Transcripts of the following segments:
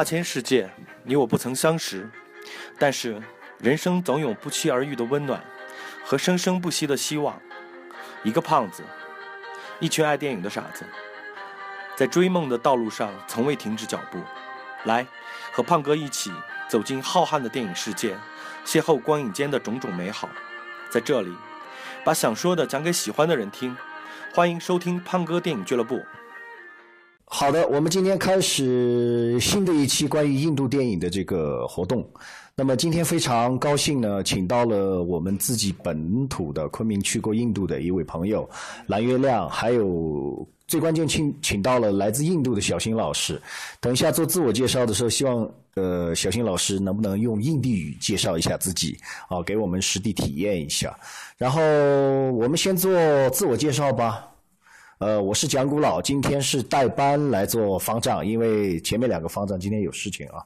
大千世界，你我不曾相识，但是人生总有不期而遇的温暖和生生不息的希望。一个胖子，一群爱电影的傻子，在追梦的道路上从未停止脚步。来，和胖哥一起走进浩瀚的电影世界，邂逅光影间的种种美好。在这里，把想说的讲给喜欢的人听。欢迎收听胖哥电影俱乐部。好的，我们今天开始新的一期关于印度电影的这个活动。那么今天非常高兴呢，请到了我们自己本土的昆明去过印度的一位朋友蓝月亮，还有最关键请请到了来自印度的小新老师。等一下做自我介绍的时候，希望呃小新老师能不能用印地语介绍一下自己啊，给我们实地体验一下。然后我们先做自我介绍吧。呃，我是蒋古老，今天是代班来做方丈，因为前面两个方丈今天有事情啊。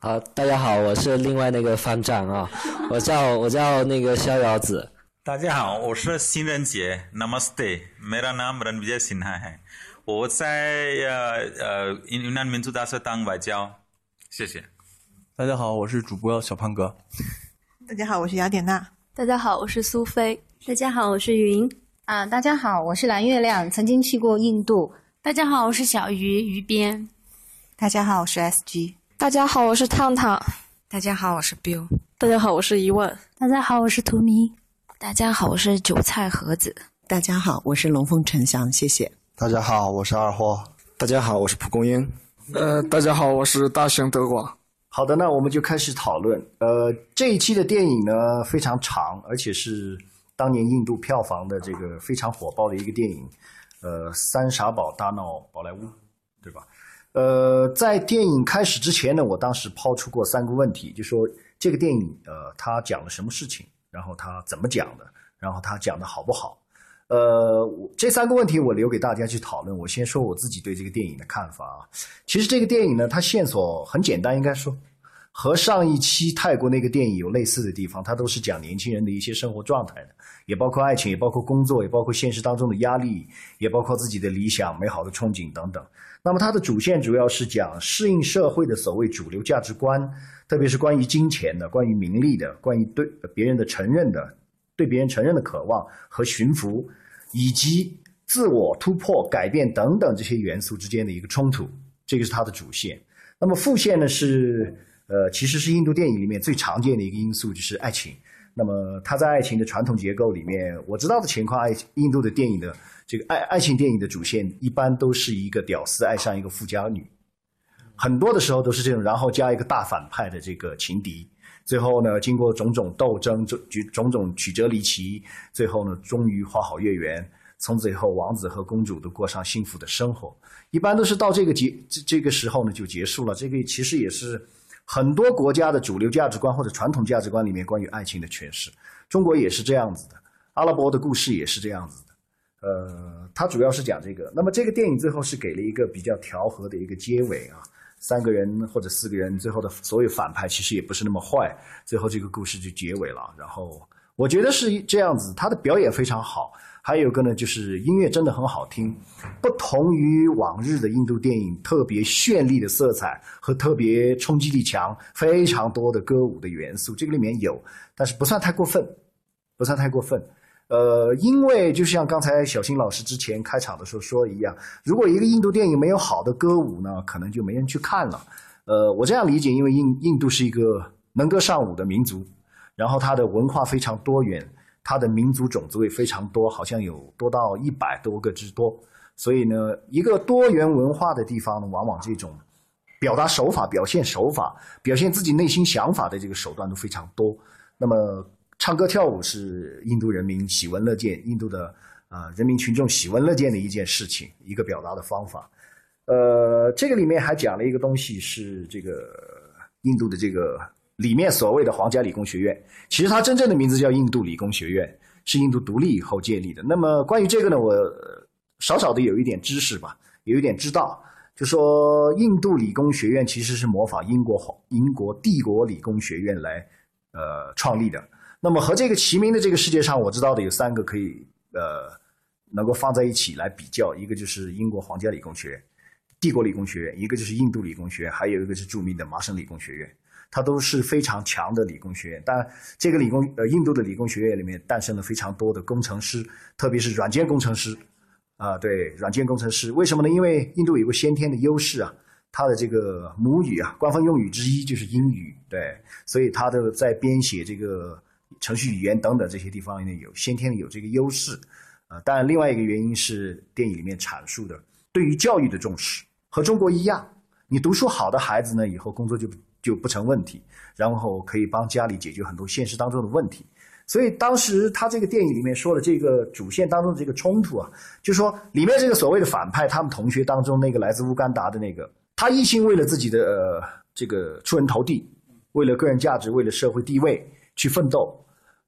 好，大家好，我是另外那个方丈啊，我叫我叫那个逍遥子。大家好，我是新人杰，Namaste，没拉那么人比较心态嗨。我在呃呃云南民族大学当外教，谢谢。大家好，我是主播小胖哥。大家好，我是雅典娜。大家好，我是苏菲。大家好，我是云。啊，大家好，我是蓝月亮，曾经去过印度。大家好，我是小鱼鱼边。大家好，我是 SG。大家好，我是烫烫。大家好，我是 Bill。大家好，我是一问。大家好，我是图迷。大家好，我是韭菜盒子。大家好，我是龙凤呈祥，谢谢。大家好，我是二货。大家好，我是蒲公英。呃，大家好，我是大雄德广。好的，那我们就开始讨论。呃，这一期的电影呢非常长，而且是。当年印度票房的这个非常火爆的一个电影，呃，《三傻宝大闹宝莱坞》，对吧？呃，在电影开始之前呢，我当时抛出过三个问题，就说这个电影，呃，它讲了什么事情，然后它怎么讲的，然后它讲的好不好？呃，这三个问题我留给大家去讨论。我先说我自己对这个电影的看法啊。其实这个电影呢，它线索很简单，应该说。和上一期泰国那个电影有类似的地方，它都是讲年轻人的一些生活状态的，也包括爱情，也包括工作，也包括现实当中的压力，也包括自己的理想、美好的憧憬等等。那么它的主线主要是讲适应社会的所谓主流价值观，特别是关于金钱的、关于名利的、关于对别人的承认的、对别人承认的渴望和驯服，以及自我突破、改变等等这些元素之间的一个冲突，这个是它的主线。那么副线呢是。呃，其实是印度电影里面最常见的一个因素，就是爱情。那么，它在爱情的传统结构里面，我知道的情况，爱印度的电影的这个爱爱情电影的主线，一般都是一个屌丝爱上一个富家女，很多的时候都是这种，然后加一个大反派的这个情敌，最后呢，经过种种斗争，种种种曲折离奇，最后呢，终于花好月圆，从此以后，王子和公主都过上幸福的生活。一般都是到这个结这这个时候呢，就结束了。这个其实也是。很多国家的主流价值观或者传统价值观里面关于爱情的诠释，中国也是这样子的，阿拉伯的故事也是这样子的。呃，它主要是讲这个。那么这个电影最后是给了一个比较调和的一个结尾啊，三个人或者四个人最后的所有反派其实也不是那么坏，最后这个故事就结尾了。然后我觉得是这样子，他的表演非常好。还有个呢，就是音乐真的很好听，不同于往日的印度电影，特别绚丽的色彩和特别冲击力强、非常多的歌舞的元素，这个里面有，但是不算太过分，不算太过分。呃，因为就像刚才小新老师之前开场的时候说一样，如果一个印度电影没有好的歌舞呢，可能就没人去看了。呃，我这样理解，因为印印度是一个能歌善舞的民族，然后它的文化非常多元。它的民族种族也非常多，好像有多到一百多个之多。所以呢，一个多元文化的地方，往往这种表达手法、表现手法、表现自己内心想法的这个手段都非常多。那么，唱歌跳舞是印度人民喜闻乐见、印度的啊人民群众喜闻乐见的一件事情，一个表达的方法。呃，这个里面还讲了一个东西，是这个印度的这个。里面所谓的皇家理工学院，其实它真正的名字叫印度理工学院，是印度独立以后建立的。那么关于这个呢，我少少的有一点知识吧，有一点知道，就说印度理工学院其实是模仿英国皇英国帝国理工学院来呃创立的。那么和这个齐名的这个世界上，我知道的有三个可以呃能够放在一起来比较，一个就是英国皇家理工学院。帝国理工学院，一个就是印度理工学院，还有一个是著名的麻省理工学院。它都是非常强的理工学院，但这个理工呃印度的理工学院里面诞生了非常多的工程师，特别是软件工程师啊，对软件工程师，为什么呢？因为印度有个先天的优势啊，它的这个母语啊，官方用语之一就是英语，对，所以它的在编写这个程序语言等等这些地方呢，有先天的有这个优势啊。当然，另外一个原因是电影里面阐述的对于教育的重视，和中国一样，你读书好的孩子呢，以后工作就。就不成问题，然后可以帮家里解决很多现实当中的问题。所以当时他这个电影里面说的这个主线当中的这个冲突啊，就是说里面这个所谓的反派，他们同学当中那个来自乌干达的那个，他一心为了自己的呃这个出人头地，为了个人价值，为了社会地位去奋斗。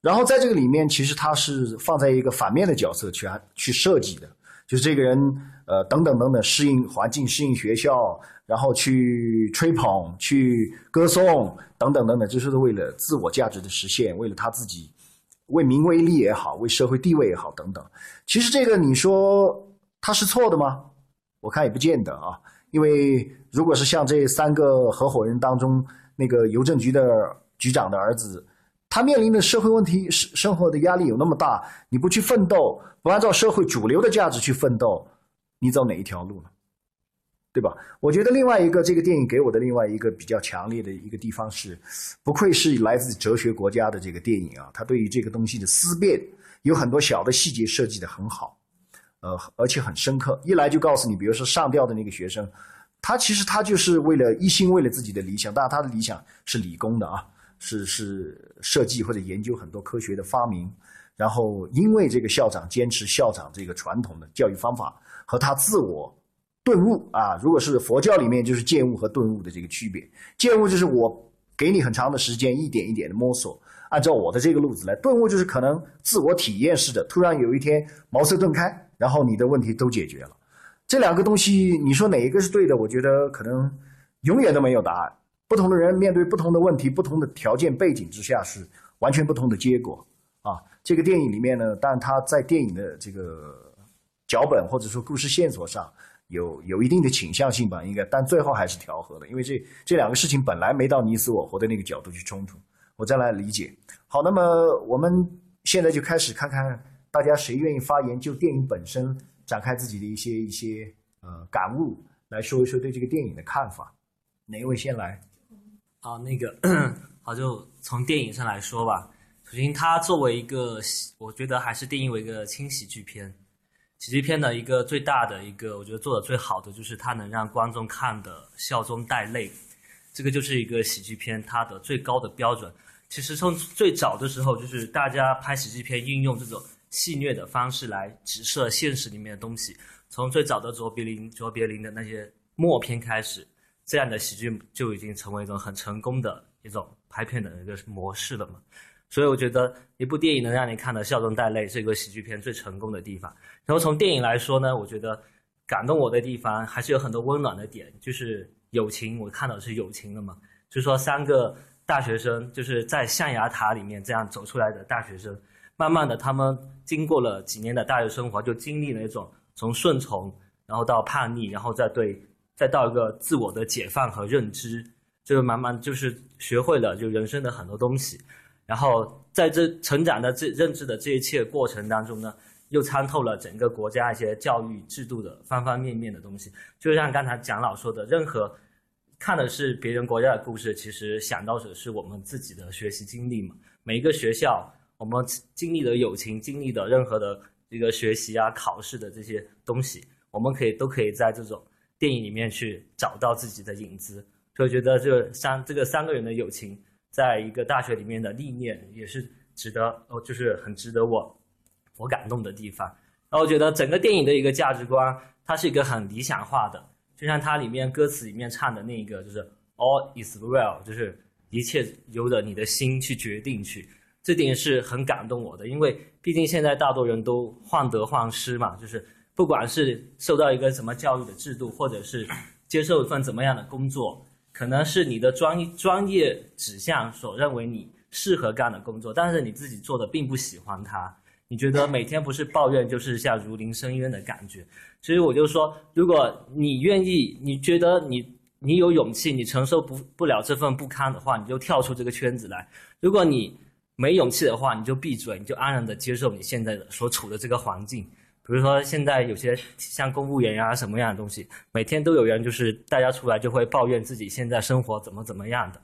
然后在这个里面，其实他是放在一个反面的角色去去设计的，就是这个人呃等等等等适应环境，适应学校。然后去吹捧、去歌颂等等等等，这是为了自我价值的实现，为了他自己为名为利也好，为社会地位也好等等。其实这个你说他是错的吗？我看也不见得啊。因为如果是像这三个合伙人当中那个邮政局的局长的儿子，他面临的社会问题、生生活的压力有那么大，你不去奋斗，不按照社会主流的价值去奋斗，你走哪一条路呢？对吧？我觉得另外一个这个电影给我的另外一个比较强烈的一个地方是，不愧是来自哲学国家的这个电影啊，它对于这个东西的思辨有很多小的细节设计的很好，呃，而且很深刻。一来就告诉你，比如说上吊的那个学生，他其实他就是为了一心为了自己的理想，当然他的理想是理工的啊，是是设计或者研究很多科学的发明，然后因为这个校长坚持校长这个传统的教育方法和他自我。顿悟啊，如果是佛教里面就是见悟和顿悟的这个区别。见悟就是我给你很长的时间，一点一点的摸索，按照我的这个路子来。顿悟就是可能自我体验式的，突然有一天茅塞顿开，然后你的问题都解决了。这两个东西，你说哪一个是对的？我觉得可能永远都没有答案。不同的人面对不同的问题、不同的条件背景之下，是完全不同的结果啊。这个电影里面呢，但他在电影的这个脚本或者说故事线索上。有有一定的倾向性吧，应该，但最后还是调和的，因为这这两个事情本来没到你死我活的那个角度去冲突，我再来理解。好，那么我们现在就开始看看大家谁愿意发言，就电影本身展开自己的一些一些呃感悟，来说一说对这个电影的看法。哪一位先来？啊，那个好，就从电影上来说吧。首先，它作为一个，我觉得还是定义为一个轻喜剧片。喜剧片的一个最大的一个，我觉得做的最好的就是它能让观众看的笑中带泪，这个就是一个喜剧片它的最高的标准。其实从最早的时候，就是大家拍喜剧片运用这种戏谑的方式来直射现实里面的东西。从最早的卓别林、卓别林的那些默片开始，这样的喜剧就已经成为一种很成功的一种拍片的一个模式了嘛。所以我觉得一部电影能让你看得笑中带泪，是一个喜剧片最成功的地方。然后从电影来说呢，我觉得感动我的地方还是有很多温暖的点，就是友情，我看到是友情的嘛。就是说三个大学生就是在象牙塔里面这样走出来的大学生，慢慢的他们经过了几年的大学生活，就经历了一种从顺从，然后到叛逆，然后再对，再到一个自我的解放和认知，就是慢慢就是学会了就人生的很多东西。然后在这成长的这认知的这一切过程当中呢，又参透了整个国家一些教育制度的方方面面的东西。就像刚才蒋老说的，任何看的是别人国家的故事，其实想到的是我们自己的学习经历嘛。每一个学校，我们经历的友情，经历的任何的这个学习啊、考试的这些东西，我们可以都可以在这种电影里面去找到自己的影子。所以觉得这三这个三个人的友情。在一个大学里面的历练也是值得哦，就是很值得我我感动的地方。然后我觉得整个电影的一个价值观，它是一个很理想化的，就像它里面歌词里面唱的那个，就是 All is well，就是一切由着你的心去决定去。这点是很感动我的，因为毕竟现在大多人都患得患失嘛，就是不管是受到一个什么教育的制度，或者是接受一份怎么样的工作。可能是你的专专业指向所认为你适合干的工作，但是你自己做的并不喜欢它，你觉得每天不是抱怨，就是像如临深渊的感觉。所以我就说，如果你愿意，你觉得你你有勇气，你承受不不了这份不堪的话，你就跳出这个圈子来。如果你没勇气的话，你就闭嘴，你就安然的接受你现在的所处的这个环境。比如说，现在有些像公务员呀什么样的东西，每天都有人就是大家出来就会抱怨自己现在生活怎么怎么样的。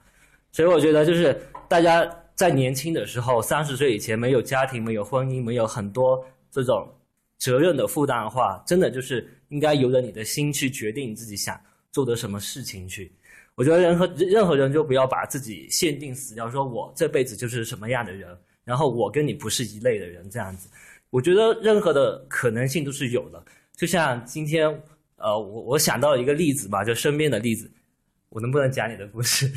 所以我觉得就是大家在年轻的时候，三十岁以前没有家庭、没有婚姻、没有很多这种责任的负担的话，真的就是应该由着你的心去决定你自己想做的什么事情去。我觉得任何任何人就不要把自己限定死掉，说我这辈子就是什么样的人，然后我跟你不是一类的人这样子。我觉得任何的可能性都是有的。就像今天，呃，我我想到了一个例子吧，就身边的例子。我能不能讲你的故事？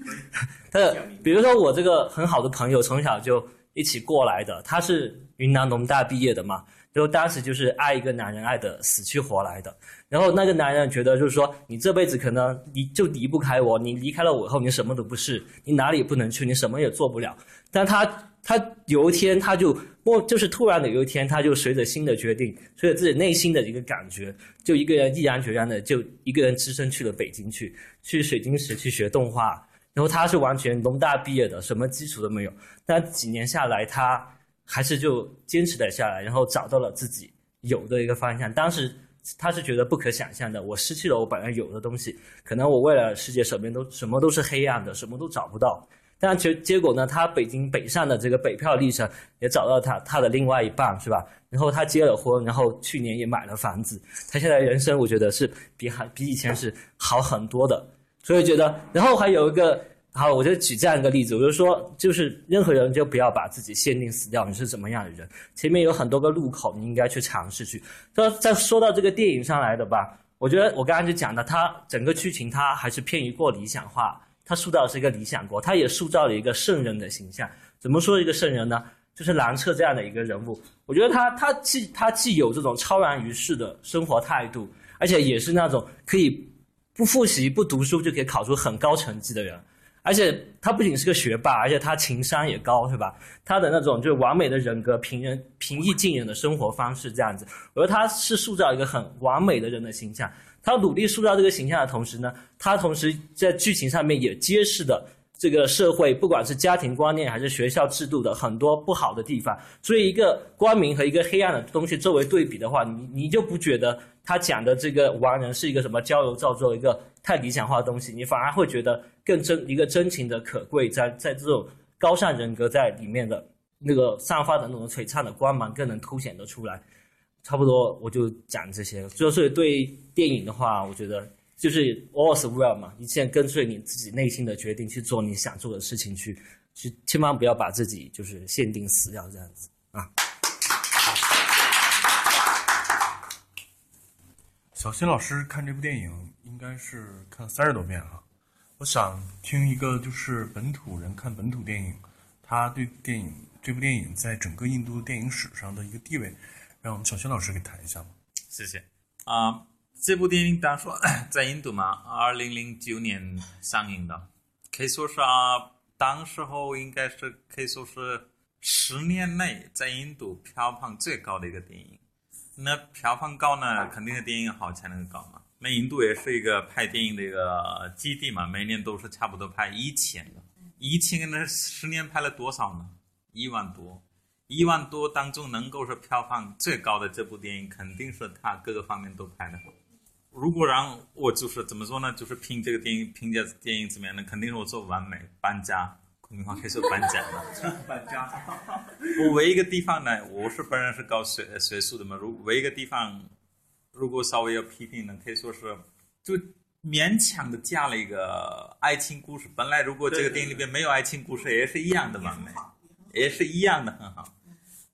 他比如说我这个很好的朋友，从小就一起过来的，他是云南农大毕业的嘛。就当时就是爱一个男人，爱的死去活来的。然后那个男人觉得就是说，你这辈子可能离就离不开我，你离开了我以后，你什么都不是，你哪里也不能去，你什么也做不了。但他他有一天他就莫就是突然的有一天，他就随着新的决定，随着自己内心的一个感觉，就一个人毅然决然的就一个人只身去了北京去，去水晶石去学动画。然后他是完全农大毕业的，什么基础都没有。但几年下来，他。还是就坚持了下来，然后找到了自己有的一个方向。当时他是觉得不可想象的，我失去了我本来有的东西，可能我未来世界什么都什么都是黑暗的，什么都找不到。但结结果呢，他北京北上的这个北漂历程也找到他他的另外一半，是吧？然后他结了婚，然后去年也买了房子。他现在人生我觉得是比还比以前是好很多的，所以觉得，然后还有一个。好，我就举这样一个例子，我就说，就是任何人就不要把自己限定死掉，你是怎么样的人？前面有很多个路口，你应该去尝试去。说再说到这个电影上来的吧，我觉得我刚刚就讲的，它整个剧情它还是偏于过理想化，他塑造的是一个理想国，他也塑造了一个圣人的形象。怎么说一个圣人呢？就是蓝彻这样的一个人物，我觉得他他既他既有这种超然于世的生活态度，而且也是那种可以不复习不读书就可以考出很高成绩的人。而且他不仅是个学霸，而且他情商也高，是吧？他的那种就是完美的人格、平人平易近人的生活方式，这样子，我觉得他是塑造一个很完美的人的形象。他努力塑造这个形象的同时呢，他同时在剧情上面也揭示的这个社会，不管是家庭观念还是学校制度的很多不好的地方。所以，一个光明和一个黑暗的东西作为对比的话，你你就不觉得他讲的这个完人是一个什么娇柔造作、一个太理想化的东西，你反而会觉得。更真一个真情的可贵，在在这种高尚人格在里面的那个散发的那种璀璨的光芒，更能凸显得出来。差不多我就讲这些。就是对电影的话，我觉得就是 all is well 嘛，一切跟随你自己内心的决定去做你想做的事情，去去千万不要把自己就是限定死掉这样子啊。小新老师看这部电影应该是看了三十多遍了。我想听一个，就是本土人看本土电影，他对电影这部电影在整个印度电影史上的一个地位，让我们小轩老师给谈一下吧。谢谢。啊，这部电影当说 在印度嘛，二零零九年上映的，可以说是啊，当时候应该是可以说是十年内在印度票房最高的一个电影。那票房高呢，肯定是电影好才能高嘛。那印度也是一个拍电影的一个基地嘛，每年都是差不多拍一千个，一千那十年拍了多少呢？一万多，一万多当中能够是票房最高的这部电影，肯定是他各个方面都拍的好。如果让我就是怎么说呢？就是评这个电影，评价电影怎么样呢？肯定是我做完美搬家，昆明话可以说搬家了。搬家。我唯一一个地方呢，我是本人是搞学学术的嘛，如唯一一个地方。如果稍微要批评呢，可以说是就勉强的加了一个爱情故事。本来如果这个电影里边没有爱情故事，也是一样的完美，也是一样的很好。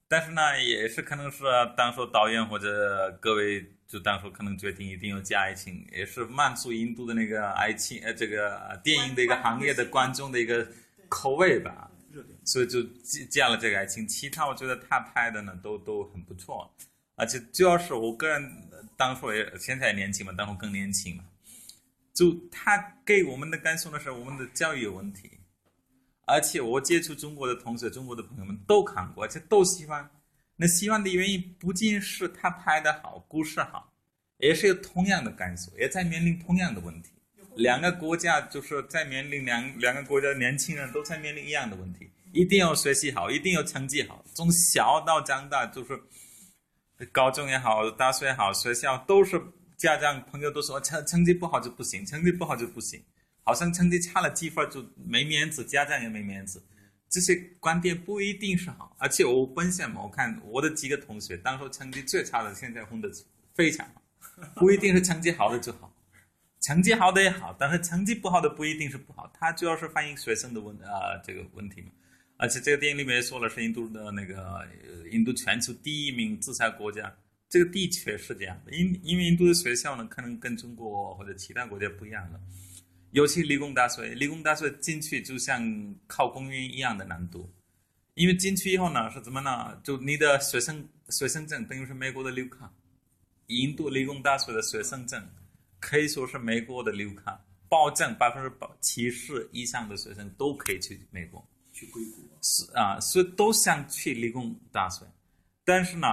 但是呢，也是可能是当初导演或者各位就当初可能决定一定要加爱情，也是满足印度的那个爱情呃这个电影的一个行业的观众的一个口味吧。所以就加了这个爱情。其他我觉得他拍的呢都都很不错，而且主要是我个人。当初也现在年轻嘛，当初更年轻嘛，就他给我们的感受呢是我们的教育有问题，而且我接触中国的同学、中国的朋友们都看过，而且都喜欢。那喜欢的原因不仅是他拍的好，故事好，也是有同样的感受，也在面临同样的问题。两个国家就是在面临两两个国家的年轻人都在面临一样的问题，一定要学习好，一定要成绩好，从小到长大就是高中也好，大学也好，学校都是家长朋友都说成成绩不好就不行，成绩不好就不行，好像成绩差了几分就没面子，家长也没面子。这些观点不一定是好，而且我本身嘛，我看我的几个同学，当初成绩最差的，现在混得非常好，不一定是成绩好的就好，成绩好的也好，但是成绩不好的不一定是不好，它主要是反映学生的问啊这个问题嘛。而且这个电影里面说了，是印度的那个印度全球第一名自杀国家，这个的确是这样，因因为印度的学校呢，可能跟中国或者其他国家不一样了。尤其理工大学，理工大学进去就像考公务员一样的难度，因为进去以后呢是怎么呢？就你的学生学生证等于是美国的绿卡，印度理工大学的学生证可以说是美国的绿卡，保证百分之八七十以上的学生都可以去美国，去硅谷是啊，所以都想去理工大学，但是呢，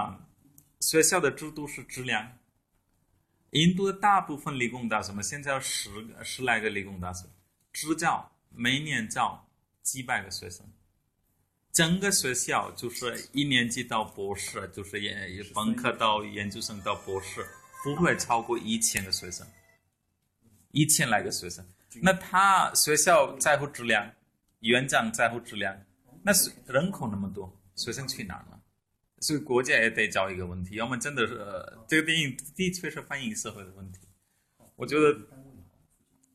学校的制度是质量。印度的大部分理工大学嘛，现在有十个十来个理工大学，支教每年招几百个学生。整个学校就是一年级到博士，就是研本科到研究生到博士，不会超过一千个学生，一千来个学生。那他学校在乎质量，院长在乎质量，那人口那么多，学生去哪儿了？所以国家也得找一个问题，要么真的是这个电影的确是反映社会的问题。我觉得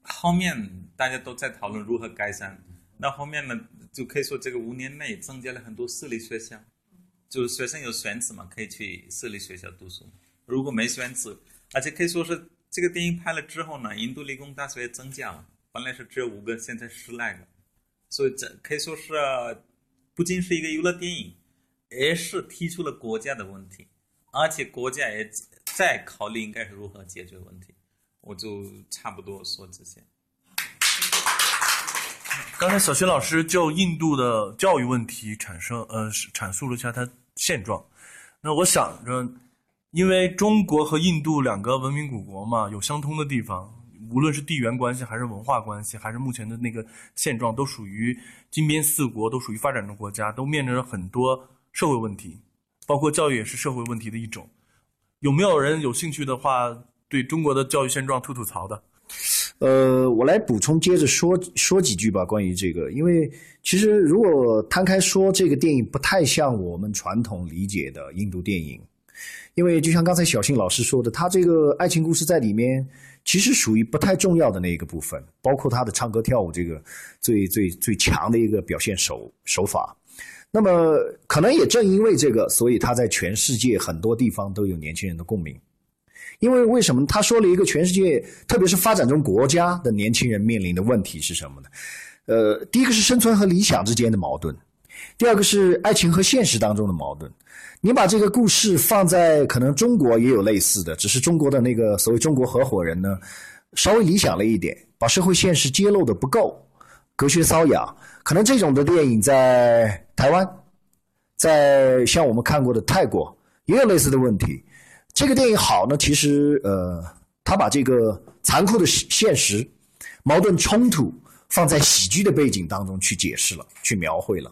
后面大家都在讨论如何改善，那后面呢就可以说这个五年内增加了很多私立学校，就是学生有选择嘛，可以去私立学校读书。如果没选择，而且可以说是这个电影拍了之后呢，印度理工大学也增加了，本来是只有五个，现在十来个，所以这可以说是不仅是一个娱乐电影。也是提出了国家的问题，而且国家也在考虑应该是如何解决问题。我就差不多说这些。刚才小新老师就印度的教育问题产生呃阐述了一下它现状。那我想着，因为中国和印度两个文明古国嘛，有相通的地方，无论是地缘关系，还是文化关系，还是目前的那个现状，都属于金边四国，都属于发展中国家，都面临着很多。社会问题，包括教育也是社会问题的一种。有没有人有兴趣的话，对中国的教育现状吐吐槽的？呃，我来补充，接着说说几句吧。关于这个，因为其实如果摊开说，这个电影不太像我们传统理解的印度电影，因为就像刚才小信老师说的，他这个爱情故事在里面其实属于不太重要的那一个部分，包括他的唱歌跳舞这个最最最强的一个表现手手法。那么，可能也正因为这个，所以他在全世界很多地方都有年轻人的共鸣。因为为什么他说了一个全世界，特别是发展中国家的年轻人面临的问题是什么呢？呃，第一个是生存和理想之间的矛盾，第二个是爱情和现实当中的矛盾。你把这个故事放在可能中国也有类似的，只是中国的那个所谓中国合伙人呢，稍微理想了一点，把社会现实揭露的不够。隔靴搔痒，可能这种的电影在台湾，在像我们看过的泰国也有类似的问题。这个电影好呢，其实呃，他把这个残酷的现实、矛盾冲突放在喜剧的背景当中去解释了，去描绘了，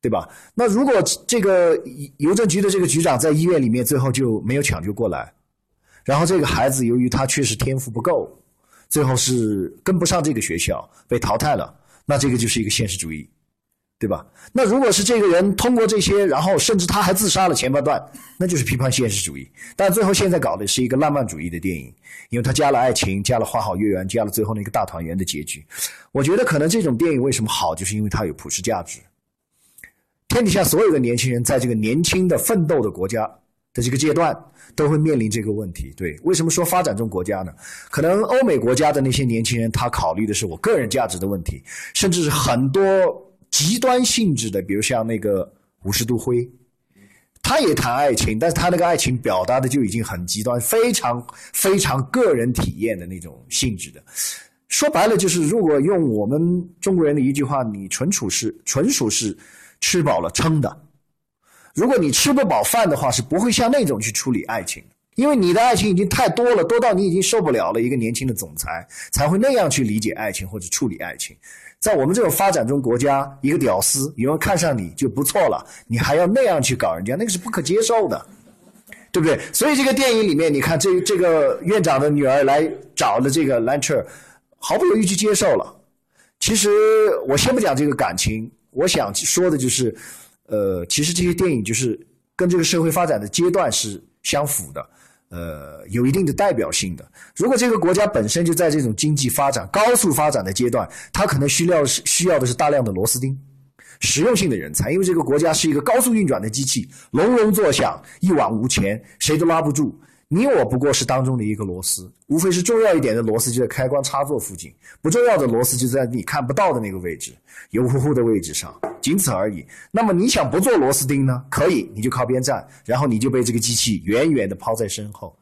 对吧？那如果这个邮政局的这个局长在医院里面最后就没有抢救过来，然后这个孩子由于他确实天赋不够，最后是跟不上这个学校，被淘汰了。那这个就是一个现实主义，对吧？那如果是这个人通过这些，然后甚至他还自杀了前半段，那就是批判现实主义。但最后现在搞的是一个浪漫主义的电影，因为他加了爱情，加了花好月圆，加了最后那个大团圆的结局。我觉得可能这种电影为什么好，就是因为它有普世价值。天底下所有的年轻人，在这个年轻的奋斗的国家的这个阶段。都会面临这个问题，对？为什么说发展中国家呢？可能欧美国家的那些年轻人，他考虑的是我个人价值的问题，甚至是很多极端性质的，比如像那个五十度灰，他也谈爱情，但是他那个爱情表达的就已经很极端，非常非常个人体验的那种性质的。说白了就是，如果用我们中国人的一句话，你纯属是纯属是吃饱了撑的。如果你吃不饱饭的话，是不会像那种去处理爱情的，因为你的爱情已经太多了，多到你已经受不了了。一个年轻的总裁才会那样去理解爱情或者处理爱情。在我们这种发展中国家，一个屌丝有人看上你就不错了，你还要那样去搞人家，那个是不可接受的，对不对？所以这个电影里面，你看这这个院长的女儿来找了这个兰彻，毫不犹豫去接受了。其实我先不讲这个感情，我想说的就是。呃，其实这些电影就是跟这个社会发展的阶段是相符的，呃，有一定的代表性的。如果这个国家本身就在这种经济发展高速发展的阶段，它可能需要需要的是大量的螺丝钉，实用性的人才，因为这个国家是一个高速运转的机器，隆隆作响，一往无前，谁都拉不住。你我不过是当中的一个螺丝，无非是重要一点的螺丝就在开关插座附近，不重要的螺丝就在你看不到的那个位置，油乎乎的位置上，仅此而已。那么你想不做螺丝钉呢？可以，你就靠边站，然后你就被这个机器远远的抛在身后。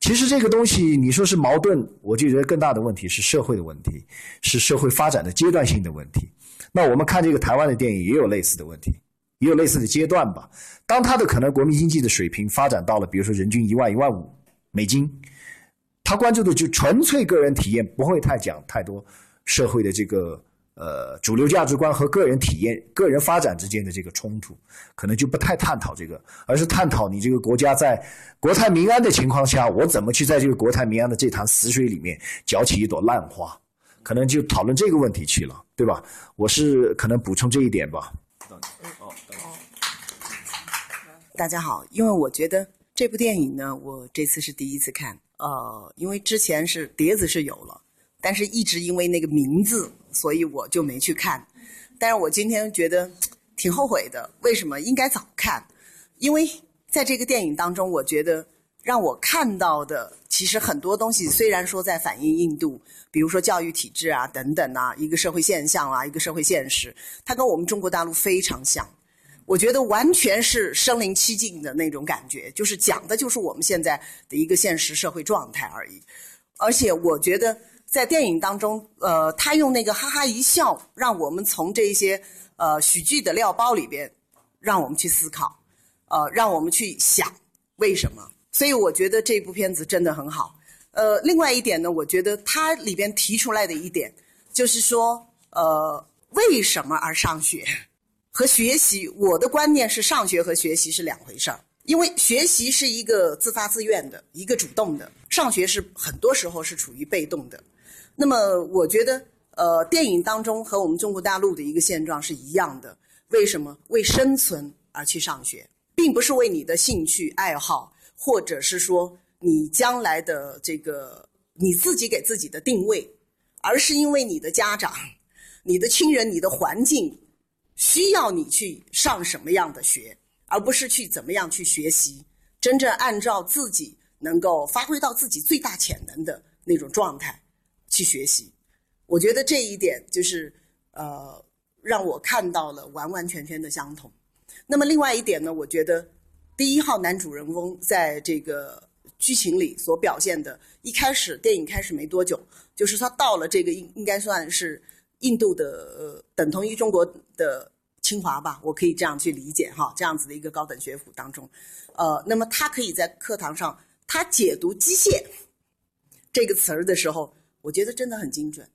其实这个东西你说是矛盾，我就觉得更大的问题是社会的问题，是社会发展的阶段性的问题。那我们看这个台湾的电影也有类似的问题。也有类似的阶段吧。当他的可能国民经济的水平发展到了，比如说人均一万一万五美金，他关注的就纯粹个人体验，不会太讲太多社会的这个呃主流价值观和个人体验、个人发展之间的这个冲突，可能就不太探讨这个，而是探讨你这个国家在国泰民安的情况下，我怎么去在这个国泰民安的这潭死水里面搅起一朵烂花，可能就讨论这个问题去了，对吧？我是可能补充这一点吧。大家好，因为我觉得这部电影呢，我这次是第一次看。呃，因为之前是碟子是有了，但是一直因为那个名字，所以我就没去看。但是我今天觉得挺后悔的。为什么？应该早看。因为在这个电影当中，我觉得让我看到的，其实很多东西虽然说在反映印度，比如说教育体制啊等等啊，一个社会现象啊，一个社会现实，它跟我们中国大陆非常像。我觉得完全是身临其境的那种感觉，就是讲的就是我们现在的一个现实社会状态而已。而且我觉得在电影当中，呃，他用那个哈哈一笑，让我们从这些呃喜剧的料包里边，让我们去思考，呃，让我们去想为什么。所以我觉得这部片子真的很好。呃，另外一点呢，我觉得它里边提出来的一点就是说，呃，为什么而上学？和学习，我的观念是上学和学习是两回事儿，因为学习是一个自发自愿的，一个主动的，上学是很多时候是处于被动的。那么，我觉得，呃，电影当中和我们中国大陆的一个现状是一样的。为什么？为生存而去上学，并不是为你的兴趣爱好，或者是说你将来的这个你自己给自己的定位，而是因为你的家长、你的亲人、你的环境。需要你去上什么样的学，而不是去怎么样去学习，真正按照自己能够发挥到自己最大潜能的那种状态去学习。我觉得这一点就是呃，让我看到了完完全全的相同。那么另外一点呢，我觉得第一号男主人翁在这个剧情里所表现的，一开始电影开始没多久，就是他到了这个应应该算是。印度的呃等同于中国的清华吧，我可以这样去理解哈，这样子的一个高等学府当中，呃，那么他可以在课堂上他解读机械这个词儿的时候，我觉得真的很精准，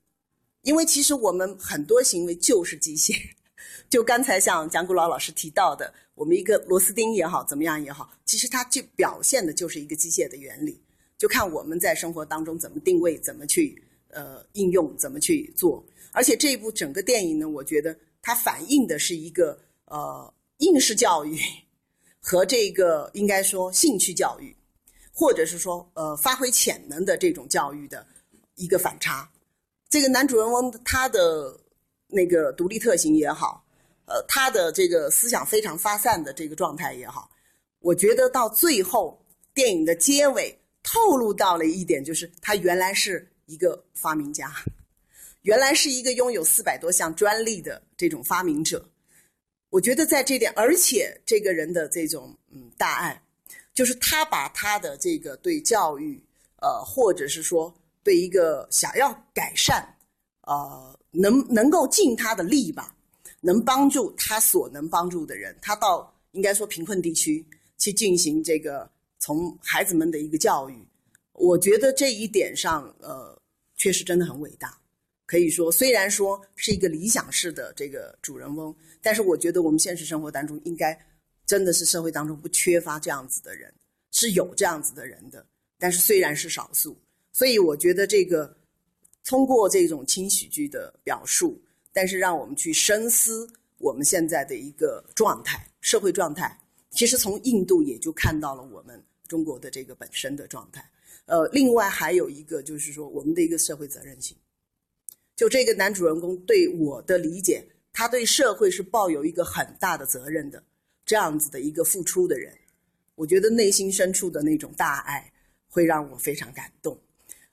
因为其实我们很多行为就是机械，就刚才像蒋古老老师提到的，我们一个螺丝钉也好，怎么样也好，其实它就表现的就是一个机械的原理，就看我们在生活当中怎么定位，怎么去呃应用，怎么去做。而且这一部整个电影呢，我觉得它反映的是一个呃应试教育和这个应该说兴趣教育，或者是说呃发挥潜能的这种教育的一个反差。这个男主人翁他的那个独立特性也好，呃他的这个思想非常发散的这个状态也好，我觉得到最后电影的结尾透露到了一点，就是他原来是一个发明家。原来是一个拥有四百多项专利的这种发明者，我觉得在这点，而且这个人的这种嗯大爱，就是他把他的这个对教育，呃，或者是说对一个想要改善，呃，能能够尽他的力吧，能帮助他所能帮助的人，他到应该说贫困地区去进行这个从孩子们的一个教育。我觉得这一点上，呃，确实真的很伟大。可以说，虽然说是一个理想式的这个主人翁，但是我觉得我们现实生活当中应该真的是社会当中不缺乏这样子的人，是有这样子的人的。但是虽然是少数，所以我觉得这个通过这种轻喜剧的表述，但是让我们去深思我们现在的一个状态、社会状态。其实从印度也就看到了我们中国的这个本身的状态。呃，另外还有一个就是说，我们的一个社会责任心。就这个男主人公对我的理解，他对社会是抱有一个很大的责任的，这样子的一个付出的人，我觉得内心深处的那种大爱会让我非常感动。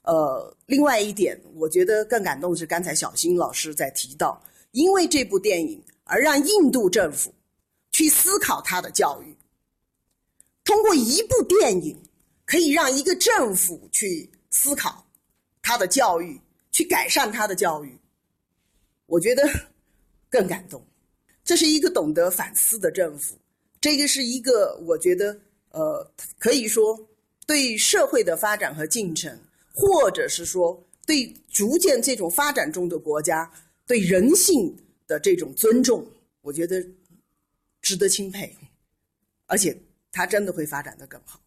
呃，另外一点，我觉得更感动是刚才小新老师在提到，因为这部电影而让印度政府去思考他的教育，通过一部电影。可以让一个政府去思考他的教育，去改善他的教育，我觉得更感动。这是一个懂得反思的政府，这个是一个我觉得呃，可以说对社会的发展和进程，或者是说对逐渐这种发展中的国家对人性的这种尊重，我觉得值得钦佩，而且它真的会发展的更好。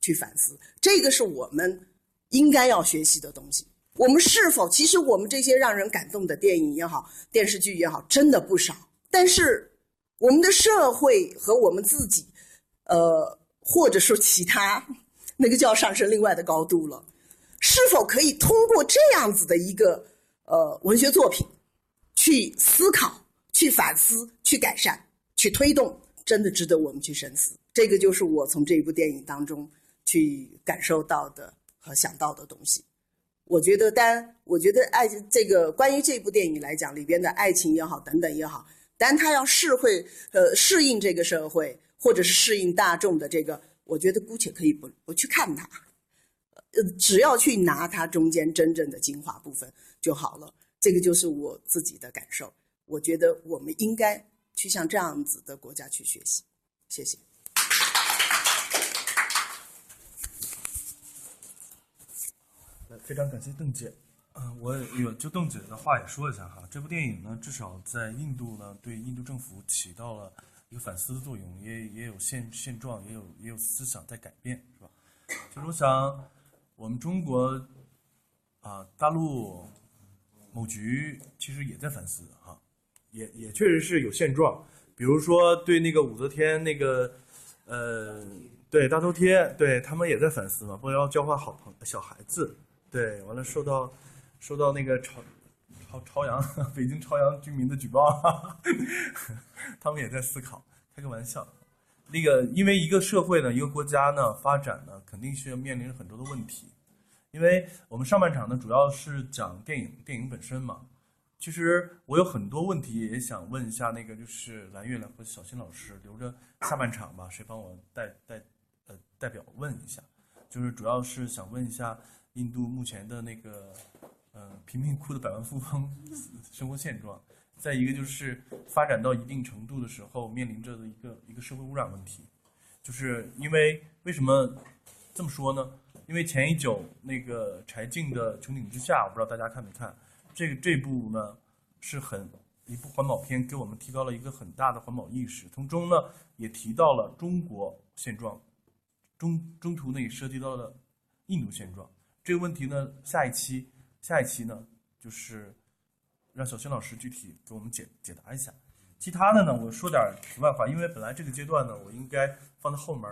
去反思，这个是我们应该要学习的东西。我们是否其实我们这些让人感动的电影也好，电视剧也好，真的不少。但是我们的社会和我们自己，呃，或者说其他，那个就要上升另外的高度了。是否可以通过这样子的一个呃文学作品，去思考、去反思、去改善、去推动，真的值得我们去深思。这个就是我从这部电影当中。去感受到的和想到的东西，我觉得，但我觉得爱这个关于这部电影来讲，里边的爱情也好，等等也好，但他要适会呃适应这个社会，或者是适应大众的这个，我觉得姑且可以不不去看它，呃，只要去拿它中间真正的精华部分就好了。这个就是我自己的感受。我觉得我们应该去向这样子的国家去学习。谢谢。非常感谢邓姐，嗯，我有就邓姐的话也说一下哈。这部电影呢，至少在印度呢，对印度政府起到了一个反思的作用，也也有现现状，也有也有思想在改变，是吧？其实我想，我们中国啊，大陆某局其实也在反思哈，也也确实是有现状，比如说对那个武则天那个，呃，对大头贴，对他们也在反思嘛，不要教坏好朋小孩子。对，完了受到受到那个朝朝朝阳 北京朝阳居民的举报，他们也在思考，开个玩笑。那个，因为一个社会呢，一个国家呢，发展呢，肯定需要面临很多的问题。因为我们上半场呢，主要是讲电影，电影本身嘛。其实我有很多问题也想问一下那个，就是蓝月亮和小新老师，留着下半场吧，谁帮我代代呃代表问一下？就是主要是想问一下。印度目前的那个，呃，贫民窟的百万富翁生活现状，再一个就是发展到一定程度的时候，面临着的一个一个社会污染问题，就是因为为什么这么说呢？因为前一久那个柴静的《穹顶之下》，我不知道大家看没看，这个这部呢是很一部环保片，给我们提高了一个很大的环保意识，从中呢也提到了中国现状，中中途呢也涉及到了印度现状。这个问题呢，下一期，下一期呢，就是让小新老师具体给我们解解答一下。其他的呢，我说点题外话，因为本来这个阶段呢，我应该放在后面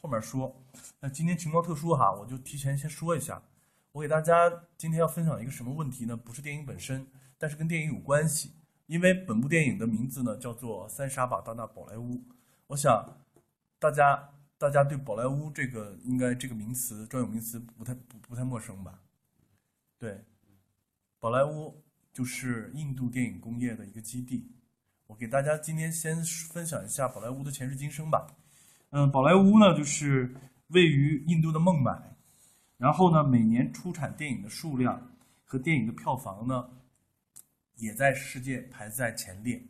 后面说。那今天情况特殊哈，我就提前先说一下。我给大家今天要分享一个什么问题呢？不是电影本身，但是跟电影有关系。因为本部电影的名字呢叫做《三傻把大闹宝莱坞》，我想大家。大家对宝莱坞这个应该这个名词专有名词不太不不太陌生吧？对，宝莱坞就是印度电影工业的一个基地。我给大家今天先分享一下宝莱坞的前世今生吧。嗯，宝莱坞呢就是位于印度的孟买，然后呢每年出产电影的数量和电影的票房呢也在世界排在前列。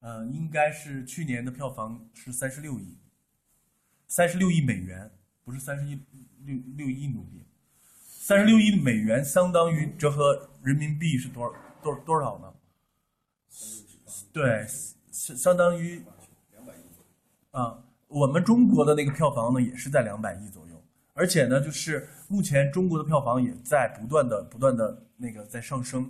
呃，应该是去年的票房是三十六亿，三十六亿美元，不是三十亿六六亿努币，三十六亿美元相当于折合人民币是多少多多少呢？对，相相当于两百亿。啊，我们中国的那个票房呢，也是在两百亿左右，而且呢，就是目前中国的票房也在不断的、不断的那个在上升。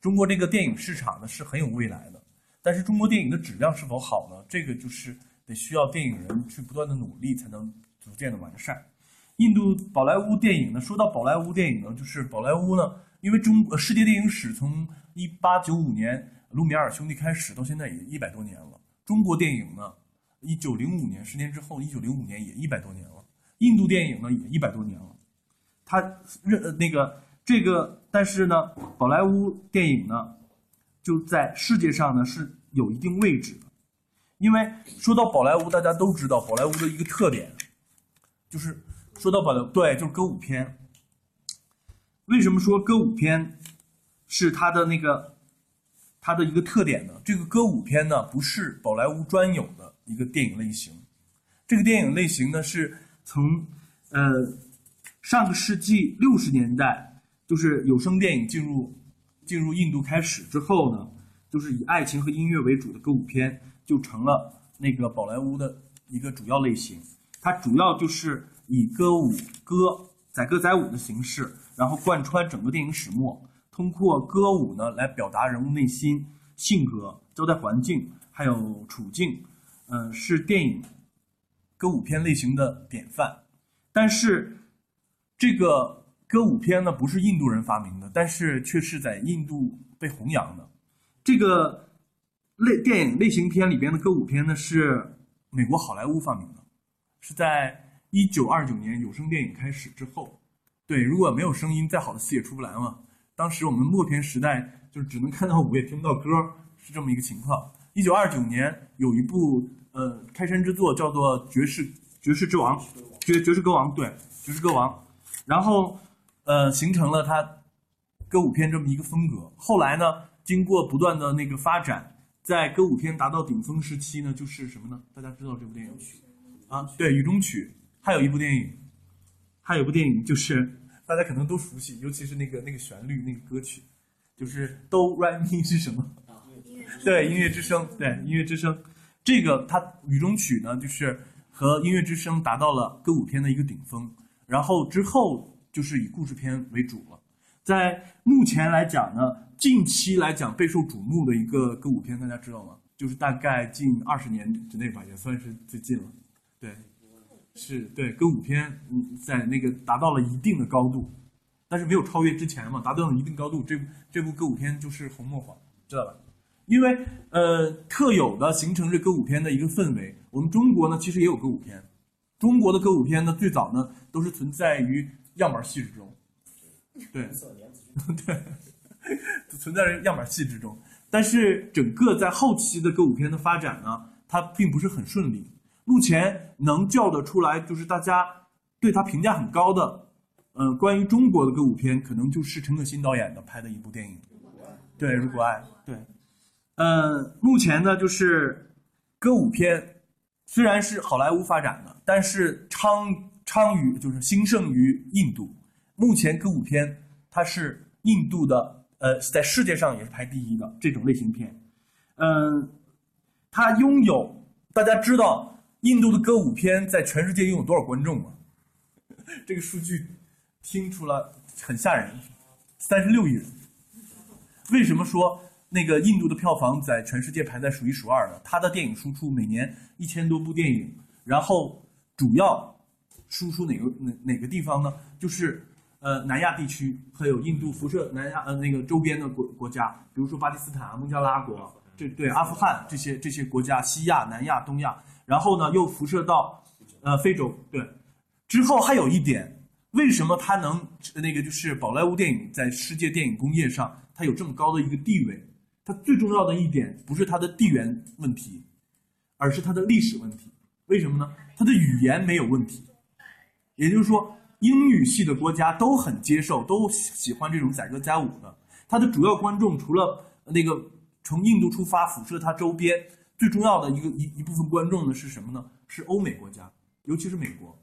中国这个电影市场呢是很有未来的，但是中国电影的质量是否好呢？这个就是得需要电影人去不断的努力才能逐渐的完善。印度宝莱坞电影呢，说到宝莱坞电影呢，就是宝莱坞呢，因为中世界电影史从一八九五年卢米埃尔兄弟开始到现在也一百多年了。中国电影呢，一九零五年十年之后，一九零五年也一百多年了。印度电影呢也一百多年了，它认那个。这个，但是呢，宝莱坞电影呢，就在世界上呢是有一定位置的，因为说到宝莱坞，大家都知道宝莱坞的一个特点，就是说到宝莱对，就是歌舞片。为什么说歌舞片是它的那个它的一个特点呢？这个歌舞片呢不是宝莱坞专有的一个电影类型，这个电影类型呢是从呃上个世纪六十年代。就是有声电影进入进入印度开始之后呢，就是以爱情和音乐为主的歌舞片就成了那个宝莱坞的一个主要类型。它主要就是以歌舞歌载歌载舞的形式，然后贯穿整个电影始末，通过歌舞呢来表达人物内心、性格、交代环境还有处境，嗯，是电影歌舞片类型的典范。但是这个。歌舞片呢不是印度人发明的，但是却是在印度被弘扬的。这个类电影类型片里边的歌舞片呢是美国好莱坞发明的，是在一九二九年有声电影开始之后。对，如果没有声音，再好的戏也出不来嘛。当时我们默片时代就只能看到舞，也听不到歌，是这么一个情况。一九二九年有一部呃开山之作叫做《爵士爵士之王》，爵爵士歌王，对，爵士歌王，然后。呃，形成了它歌舞片这么一个风格。后来呢，经过不断的那个发展，在歌舞片达到顶峰时期呢，就是什么呢？大家知道这部电影啊？对，《雨中曲》。还有一部电影，还有一部电影就是大家可能都熟悉，尤其是那个那个旋律那个歌曲，就是哆来咪是什么？对，音乐之声。对，音乐之声。这个它《雨中曲》呢，就是和音乐之声达到了歌舞片的一个顶峰。然后之后。就是以故事片为主了，在目前来讲呢，近期来讲备受瞩目的一个歌舞片，大家知道吗？就是大概近二十年之内吧，也算是最近了。对，是对歌舞片，嗯在那个达到了一定的高度，但是没有超越之前嘛，达到了一定高度，这这部歌舞片就是《红磨坊》，知道吧？因为呃，特有的形成这歌舞片的一个氛围。我们中国呢，其实也有歌舞片，中国的歌舞片呢，最早呢都是存在于。样板戏之中，对，对，存在于样板戏之中。但是整个在后期的歌舞片的发展呢，它并不是很顺利。目前能叫得出来，就是大家对他评价很高的，呃，关于中国的歌舞片，可能就是陈可辛导演的拍的一部电影，对《如果爱》。对，呃，目前呢，就是歌舞片虽然是好莱坞发展的，但是昌。昌于就是兴盛于印度，目前歌舞片它是印度的，呃，在世界上也是排第一的这种类型片。嗯，它拥有大家知道印度的歌舞片在全世界拥有多少观众吗？这个数据听出了很吓人，三十六亿人。为什么说那个印度的票房在全世界排在数一数二的？它的电影输出每年一千多部电影，然后主要。输出哪个哪哪个地方呢？就是呃南亚地区，还有印度辐射南亚呃那个周边的国国家，比如说巴基斯坦、孟加拉国，这对阿富汗这些这些国家，西亚、南亚、东亚，然后呢又辐射到呃非洲，对。之后还有一点，为什么它能那个就是宝莱坞电影在世界电影工业上它有这么高的一个地位？它最重要的一点不是它的地缘问题，而是它的历史问题。为什么呢？它的语言没有问题。也就是说，英语系的国家都很接受，都喜欢这种载歌载舞的。它的主要观众除了那个从印度出发辐射它周边，最重要的一个一一部分观众呢是什么呢？是欧美国家，尤其是美国。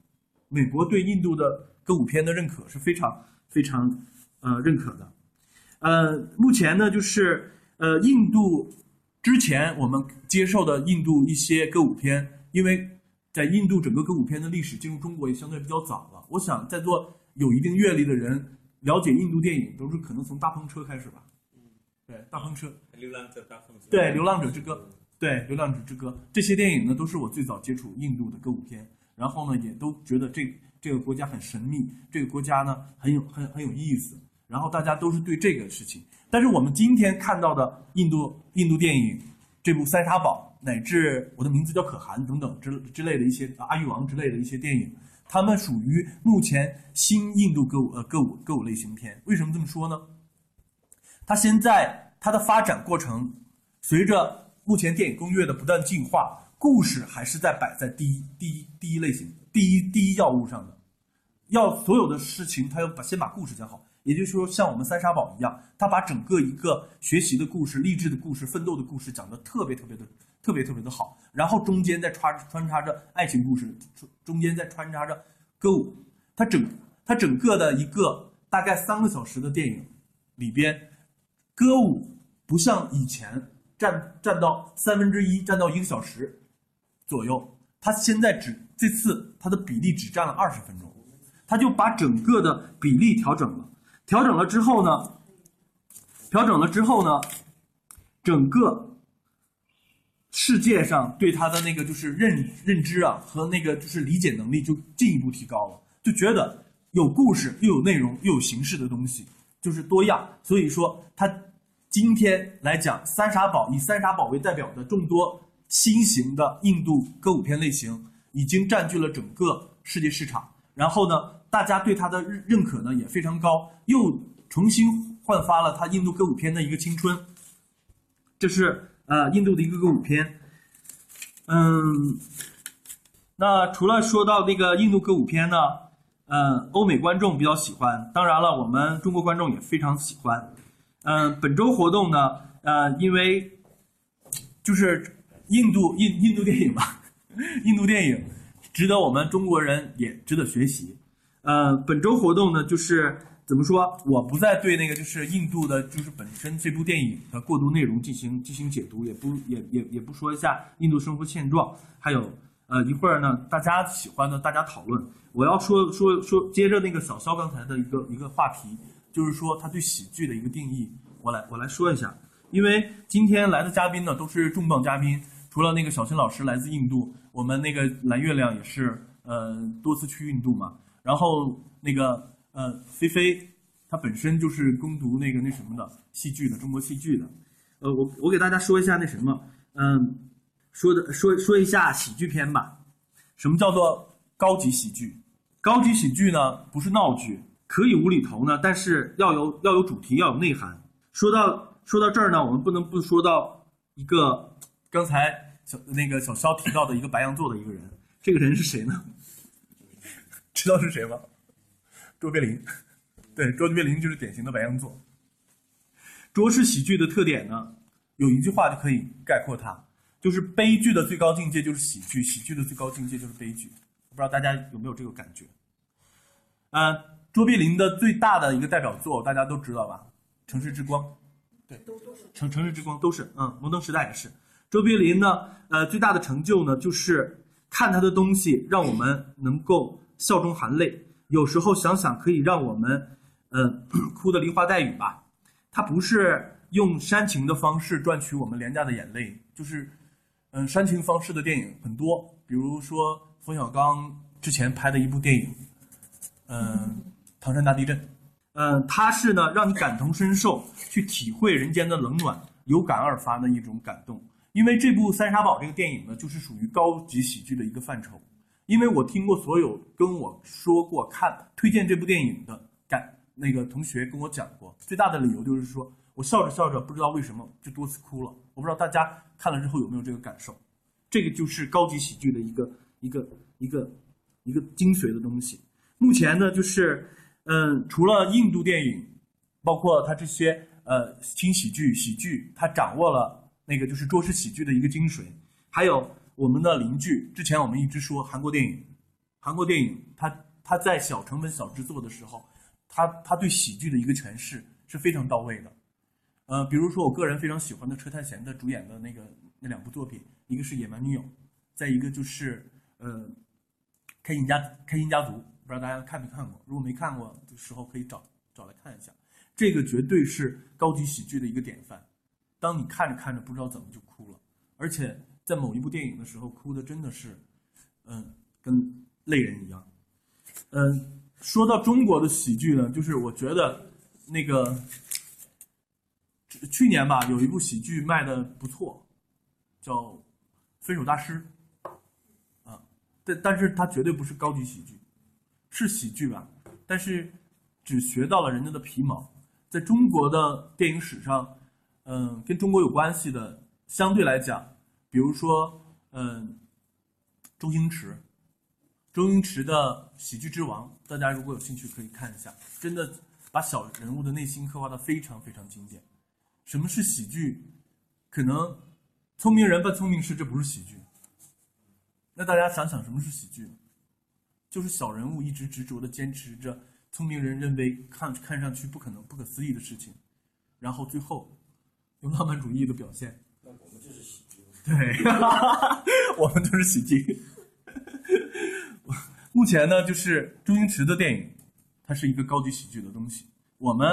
美国对印度的歌舞片的认可是非常非常呃认可的。呃，目前呢就是呃印度之前我们接受的印度一些歌舞片，因为在印度整个歌舞片的历史进入中国也相对比较早了。我想在座有一定阅历的人了解印度电影，都是可能从大篷车开始吧。对，大篷车。流浪者大篷车。对，流浪者之歌。对，流浪者之歌这些电影呢，都是我最早接触印度的歌舞片。然后呢，也都觉得这这个国家很神秘，这个国家呢很有很很有意思。然后大家都是对这个事情。但是我们今天看到的印度印度电影，这部《三沙堡》乃至我的名字叫可汗等等之之类的一些阿育王之类的一些电影，他们属于目前新印度歌舞呃歌舞歌舞类型片。为什么这么说呢？它现在它的发展过程，随着目前电影工业的不断进化。故事还是在摆在第一、第一、第一类型、第一、第一要务上的，要所有的事情，他要把先把故事讲好。也就是说，像我们三傻宝一样，他把整个一个学习的故事、励志的故事、奋斗的故事讲得特别特别的、特别特别的好。然后中间再穿穿插着爱情故事，中间再穿插着歌舞。他整他整个的一个大概三个小时的电影里边，歌舞不像以前占占到三分之一，占到一个小时。左右，他现在只这次他的比例只占了二十分钟，他就把整个的比例调整了。调整了之后呢，调整了之后呢，整个世界上对他的那个就是认认知啊和那个就是理解能力就进一步提高了，就觉得有故事又有内容又有形式的东西就是多样。所以说他今天来讲《三傻宝》，以《三傻宝》为代表的众多。新型的印度歌舞片类型已经占据了整个世界市场，然后呢，大家对他的认认可呢也非常高，又重新焕发了他印度歌舞片的一个青春。这是呃印度的一个歌舞片，嗯，那除了说到那个印度歌舞片呢，嗯，欧美观众比较喜欢，当然了，我们中国观众也非常喜欢。嗯，本周活动呢，呃，因为就是。印度印印度电影吧，印度电影值得我们中国人也值得学习。呃，本周活动呢，就是怎么说？我不再对那个就是印度的，就是本身这部电影的过渡内容进行进行解读，也不也也也不说一下印度生活现状。还有呃，一会儿呢，大家喜欢的大家讨论。我要说说说，接着那个小肖刚才的一个一个话题，就是说他对喜剧的一个定义，我来我来说一下。因为今天来的嘉宾呢，都是重磅嘉宾。除了那个小新老师来自印度，我们那个蓝月亮也是呃多次去印度嘛。然后那个呃菲菲，她本身就是攻读那个那什么的戏剧的中国戏剧的。呃，我我给大家说一下那什么，嗯，说的说说一下喜剧片吧。什么叫做高级喜剧？高级喜剧呢不是闹剧，可以无厘头呢，但是要有要有主题，要有内涵。说到说到这儿呢，我们不能不说到一个刚才。小那个小肖提到的一个白羊座的一个人，这个人是谁呢？知道是谁吗？卓别林。对，卓别林就是典型的白羊座。卓氏喜剧的特点呢，有一句话就可以概括它，就是悲剧的最高境界就是喜剧，喜剧的最高境界就是悲剧。不知道大家有没有这个感觉？呃，卓别林的最大的一个代表作大家都知道吧？《城市之光》。对，都都是城城市之光都是，嗯，摩登时代也是。卓别林呢，呃，最大的成就呢，就是看他的东西，让我们能够笑中含泪。有时候想想，可以让我们，呃，哭得梨花带雨吧。他不是用煽情的方式赚取我们廉价的眼泪，就是，嗯，煽情方式的电影很多，比如说冯小刚之前拍的一部电影，嗯，《唐山大地震》，嗯，他是呢，让你感同身受，去体会人间的冷暖，有感而发的一种感动。因为这部《三傻宝》这个电影呢，就是属于高级喜剧的一个范畴。因为我听过所有跟我说过看推荐这部电影的感那个同学跟我讲过，最大的理由就是说我笑着笑着不知道为什么就多次哭了。我不知道大家看了之后有没有这个感受？这个就是高级喜剧的一个一个一个一个精髓的东西。目前呢，就是嗯，除了印度电影，包括它这些呃轻喜剧、喜剧，他掌握了那个就是中式喜剧的一个精髓。还有我们的邻居，之前我们一直说韩国电影，韩国电影它它在小成本小制作的时候，它它对喜剧的一个诠释是非常到位的。呃，比如说我个人非常喜欢的车太贤的主演的那个那两部作品，一个是《野蛮女友》，再一个就是呃《开心家开心家族》，不知道大家看没看过？如果没看过的时候，可以找找来看一下。这个绝对是高级喜剧的一个典范。当你看着看着不知道怎么就哭了，而且在某一部电影的时候，哭的真的是，嗯，跟泪人一样。嗯，说到中国的喜剧呢，就是我觉得那个去年吧，有一部喜剧卖的不错，叫《分手大师》啊，但但是它绝对不是高级喜剧，是喜剧吧，但是只学到了人家的皮毛。在中国的电影史上，嗯，跟中国有关系的，相对来讲，比如说，嗯，周星驰，周星驰的《喜剧之王》，大家如果有兴趣可以看一下，真的把小人物的内心刻画的非常非常经典。什么是喜剧？可能聪明人办聪明事，这不是喜剧。那大家想想，什么是喜剧？就是小人物一直执着的坚持着聪明人认为看看上去不可能、不可思议的事情，然后最后用浪漫主义的表现。那我们就是喜剧。对，我们都是喜剧。目前呢，就是周星驰的电影，它是一个高级喜剧的东西。我们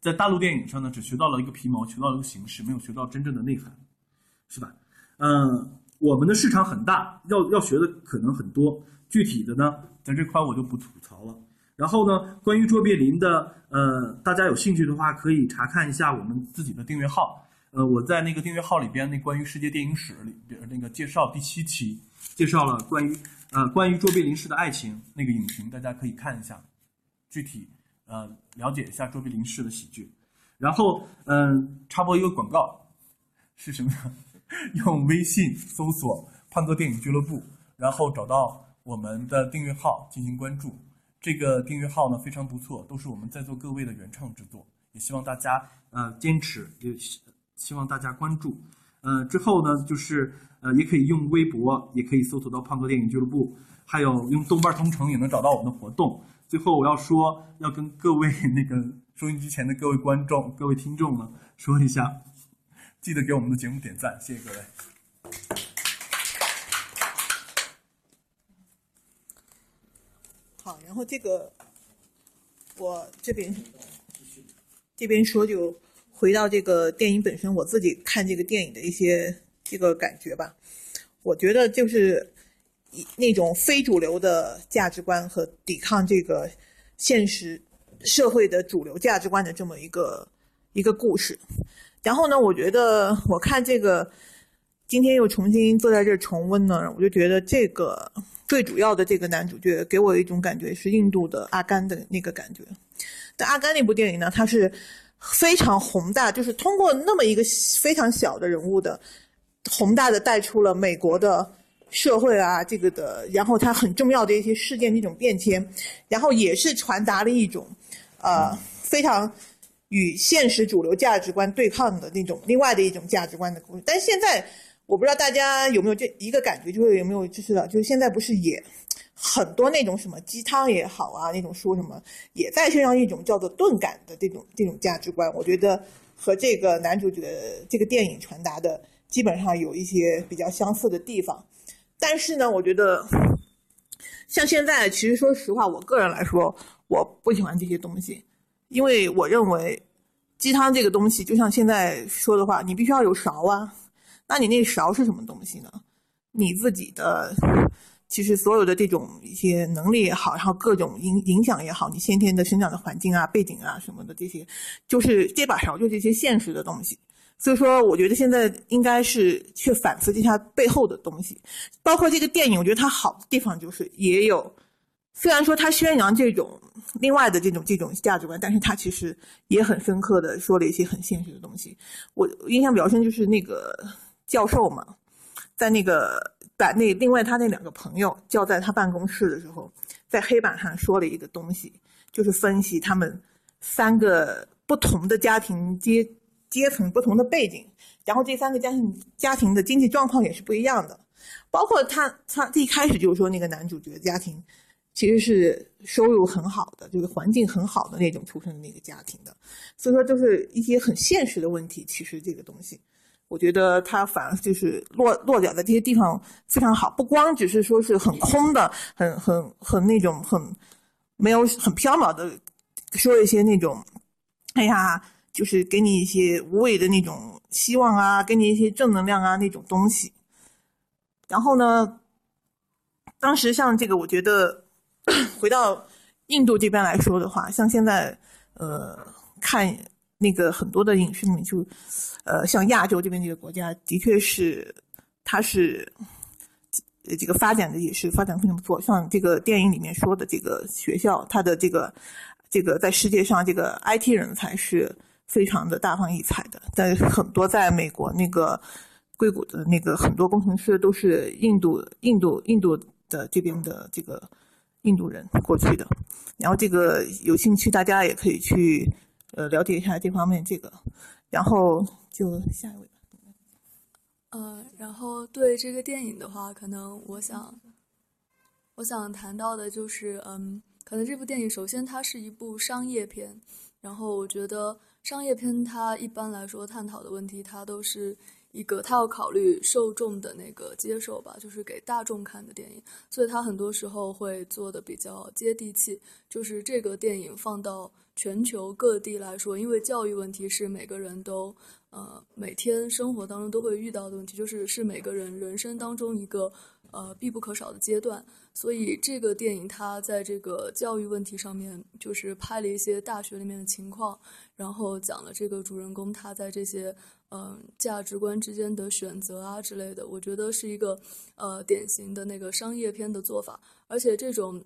在大陆电影上呢，只学到了一个皮毛，学到了一个形式，没有学到真正的内涵，是吧？嗯，我们的市场很大，要要学的可能很多。具体的呢，在这块我就不吐槽了。然后呢，关于卓别林的，呃，大家有兴趣的话，可以查看一下我们自己的订阅号。呃，我在那个订阅号里边，那关于世界电影史里边那个介绍第七期，介绍了关于呃关于卓别林式的爱情那个影评，大家可以看一下，具体呃了解一下卓别林式的喜剧。然后嗯，插播一个广告，是什么？用微信搜索“胖哥电影俱乐部”，然后找到我们的订阅号进行关注。这个订阅号呢非常不错，都是我们在座各位的原创制作，也希望大家呃坚持，也希望大家关注。呃，之后呢就是呃也可以用微博，也可以搜索到“胖哥电影俱乐部”，还有用豆瓣同城也能找到我们的活动。最后我要说，要跟各位那个收音机前的各位观众、各位听众呢说一下，记得给我们的节目点赞，谢谢各位。好，然后这个我这边这边说就回到这个电影本身，我自己看这个电影的一些这个感觉吧。我觉得就是以那种非主流的价值观和抵抗这个现实社会的主流价值观的这么一个一个故事。然后呢，我觉得我看这个今天又重新坐在这重温呢，我就觉得这个。最主要的这个男主角给我一种感觉是印度的阿甘的那个感觉。但阿甘那部电影呢，它是非常宏大，就是通过那么一个非常小的人物的宏大的带出了美国的社会啊，这个的，然后它很重要的一些事件这种变迁，然后也是传达了一种呃非常与现实主流价值观对抗的那种另外的一种价值观的故事。但现在。我不知道大家有没有这一个感觉，就是有没有就是的，就是现在不是也很多那种什么鸡汤也好啊，那种说什么也在宣扬一种叫做钝感的这种这种价值观。我觉得和这个男主角这个电影传达的基本上有一些比较相似的地方。但是呢，我觉得像现在，其实说实话，我个人来说，我不喜欢这些东西，因为我认为鸡汤这个东西，就像现在说的话，你必须要有勺啊。那你那勺是什么东西呢？你自己的，其实所有的这种一些能力也好，然后各种影影响也好，你先天的生长的环境啊、背景啊什么的这些，就是这把勺，就这些现实的东西。所以说，我觉得现在应该是去反思这下背后的东西，包括这个电影，我觉得它好的地方就是也有，虽然说它宣扬这种另外的这种这种价值观，但是它其实也很深刻的说了一些很现实的东西。我印象比较深就是那个。教授嘛，在那个把那另外他那两个朋友叫在他办公室的时候，在黑板上说了一个东西，就是分析他们三个不同的家庭阶阶层、不同的背景，然后这三个家庭家庭的经济状况也是不一样的。包括他他一开始就是说那个男主角家庭其实是收入很好的，就是环境很好的那种出生的那个家庭的，所以说就是一些很现实的问题。其实这个东西，我觉得他反而就是落落脚在这些地方非常好，不光只是说是很空的、很很很那种很没有很缥缈的说一些那种，哎呀，就是给你一些无谓的那种希望啊，给你一些正能量啊那种东西。然后呢，当时像这个，我觉得回到印度这边来说的话，像现在呃看那个很多的影视里面，就呃像亚洲这边这个国家，的确是它是这个发展的也是发展非常不错。像这个电影里面说的这个学校，它的这个这个在世界上这个 IT 人才是非常的大放异彩的，在很多在美国那个。硅谷的那个很多工程师都是印度、印度、印度的这边的这个印度人过去的，然后这个有兴趣大家也可以去呃了解一下这方面这个，然后就下一位吧。呃，然后对这个电影的话，可能我想我想谈到的就是，嗯，可能这部电影首先它是一部商业片，然后我觉得商业片它一般来说探讨的问题，它都是。一个他要考虑受众的那个接受吧，就是给大众看的电影，所以他很多时候会做的比较接地气。就是这个电影放到全球各地来说，因为教育问题是每个人都呃每天生活当中都会遇到的问题，就是是每个人人生当中一个呃必不可少的阶段。所以这个电影它在这个教育问题上面，就是拍了一些大学里面的情况，然后讲了这个主人公他在这些。嗯，价值观之间的选择啊之类的，我觉得是一个呃典型的那个商业片的做法，而且这种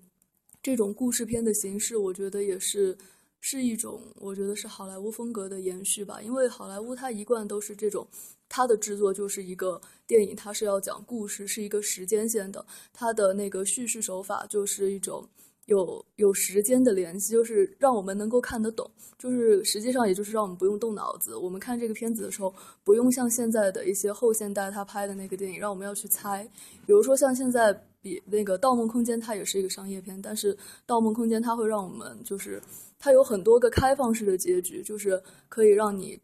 这种故事片的形式，我觉得也是是一种我觉得是好莱坞风格的延续吧，因为好莱坞它一贯都是这种，它的制作就是一个电影，它是要讲故事，是一个时间线的，它的那个叙事手法就是一种。有有时间的联系，就是让我们能够看得懂，就是实际上也就是让我们不用动脑子。我们看这个片子的时候，不用像现在的一些后现代他拍的那个电影，让我们要去猜。比如说像现在比那个《盗梦空间》，它也是一个商业片，但是《盗梦空间》它会让我们就是它有很多个开放式的结局，就是可以让你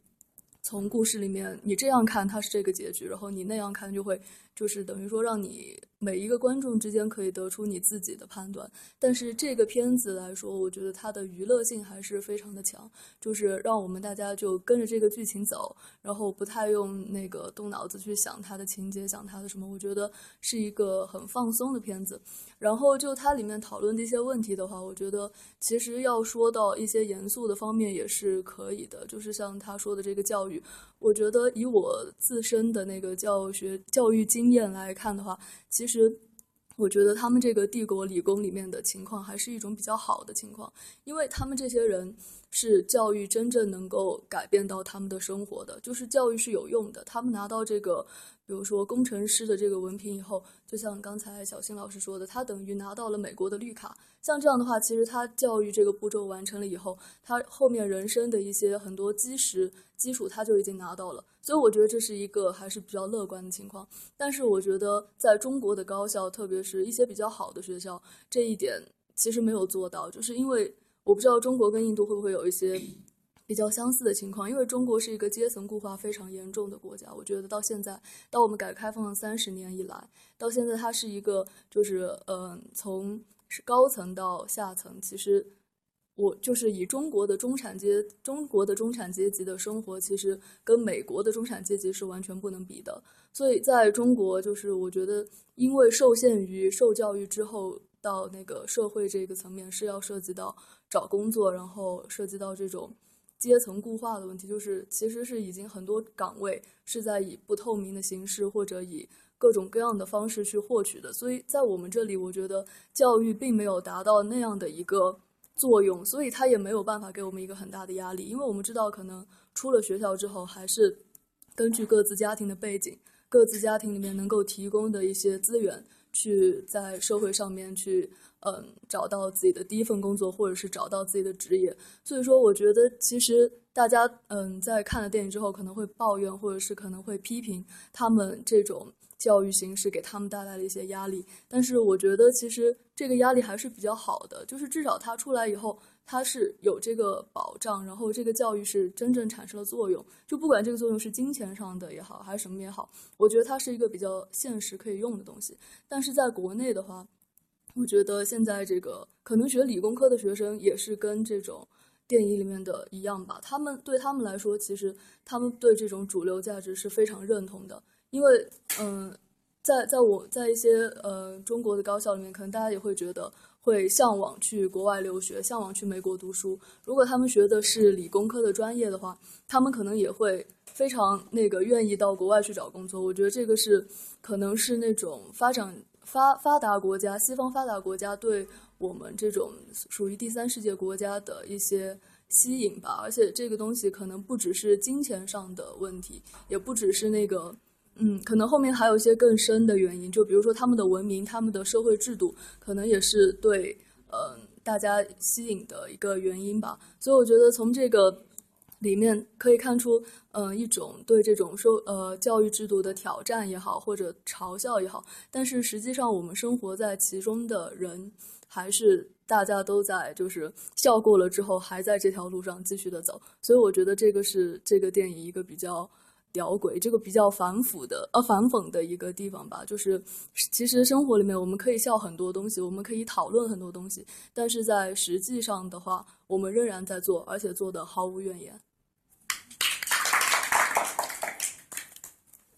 从故事里面你这样看它是这个结局，然后你那样看就会就是等于说让你。每一个观众之间可以得出你自己的判断，但是这个片子来说，我觉得它的娱乐性还是非常的强，就是让我们大家就跟着这个剧情走，然后不太用那个动脑子去想它的情节，想它的什么，我觉得是一个很放松的片子。然后就它里面讨论的一些问题的话，我觉得其实要说到一些严肃的方面也是可以的，就是像他说的这个教育，我觉得以我自身的那个教学教育经验来看的话，其。其实，我觉得他们这个帝国理工里面的情况还是一种比较好的情况，因为他们这些人是教育真正能够改变到他们的生活的，就是教育是有用的。他们拿到这个。比如说工程师的这个文凭以后，就像刚才小新老师说的，他等于拿到了美国的绿卡。像这样的话，其实他教育这个步骤完成了以后，他后面人生的一些很多基石基础他就已经拿到了。所以我觉得这是一个还是比较乐观的情况。但是我觉得在中国的高校，特别是一些比较好的学校，这一点其实没有做到，就是因为我不知道中国跟印度会不会有一些。比较相似的情况，因为中国是一个阶层固化非常严重的国家。我觉得到现在，到我们改革开放三十年以来，到现在它是一个，就是嗯，从是高层到下层，其实我就是以中国的中产阶中国的中产阶级的生活，其实跟美国的中产阶级是完全不能比的。所以在中国，就是我觉得，因为受限于受教育之后到那个社会这个层面，是要涉及到找工作，然后涉及到这种。阶层固化的问题，就是其实是已经很多岗位是在以不透明的形式或者以各种各样的方式去获取的，所以在我们这里，我觉得教育并没有达到那样的一个作用，所以它也没有办法给我们一个很大的压力，因为我们知道，可能出了学校之后，还是根据各自家庭的背景、各自家庭里面能够提供的一些资源，去在社会上面去。嗯，找到自己的第一份工作，或者是找到自己的职业。所以说，我觉得其实。大家嗯在看了电影之后可能会抱怨，或者是可能会批评他们这种教育形式给他们带来的一些压力。但是我觉得其实这个压力还是比较好的，就是至少他出来以后。它是有这个保障，然后这个教育是真正产生了作用。就不管这个作用是金钱上的也好，还是什么也好，我觉得它是一个比较现实可以用的东西。但是在国内的话，我觉得现在这个可能学理工科的学生也是跟这种电影里面的一样吧。他们对他们来说，其实他们对这种主流价值是非常认同的。因为，嗯，在在我在一些呃中国的高校里面，可能大家也会觉得。会向往去国外留学，向往去美国读书。如果他们学的是理工科的专业的话，他们可能也会非常那个愿意到国外去找工作。我觉得这个是可能是那种发展发发达国家、西方发达国家对我们这种属于第三世界国家的一些吸引吧。而且这个东西可能不只是金钱上的问题，也不只是那个。嗯，可能后面还有一些更深的原因，就比如说他们的文明、他们的社会制度，可能也是对呃大家吸引的一个原因吧。所以我觉得从这个里面可以看出，嗯，一种对这种说呃教育制度的挑战也好，或者嘲笑也好。但是实际上，我们生活在其中的人，还是大家都在就是笑过了之后，还在这条路上继续的走。所以我觉得这个是这个电影一个比较。屌鬼，这个比较反腐的，呃，反讽的一个地方吧，就是其实生活里面我们可以笑很多东西，我们可以讨论很多东西，但是在实际上的话，我们仍然在做，而且做的毫无怨言。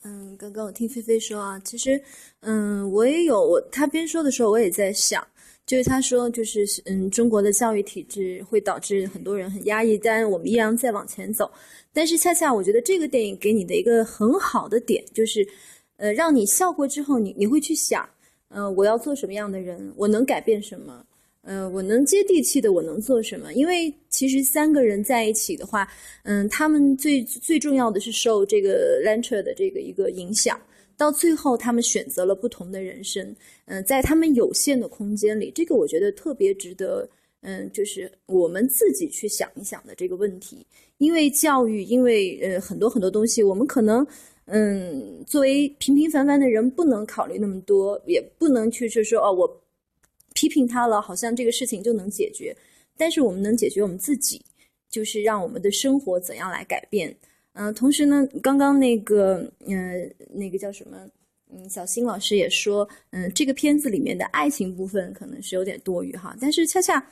嗯，刚刚我听菲菲说啊，其实，嗯，我也有，我他边说的时候，我也在想。就是他说，就是嗯，中国的教育体制会导致很多人很压抑，但我们依然在往前走。但是恰恰我觉得这个电影给你的一个很好的点，就是，呃，让你笑过之后，你你会去想，呃，我要做什么样的人，我能改变什么，呃，我能接地气的，我能做什么？因为其实三个人在一起的话，嗯，他们最最重要的是受这个 Lancer 的这个一个影响。到最后，他们选择了不同的人生。嗯，在他们有限的空间里，这个我觉得特别值得，嗯，就是我们自己去想一想的这个问题。因为教育，因为呃很多很多东西，我们可能，嗯，作为平平凡凡的人，不能考虑那么多，也不能去就说哦，我批评他了，好像这个事情就能解决。但是我们能解决我们自己，就是让我们的生活怎样来改变。嗯，同时呢，刚刚那个，嗯，那个叫什么，嗯，小新老师也说，嗯，这个片子里面的爱情部分可能是有点多余哈，但是恰恰，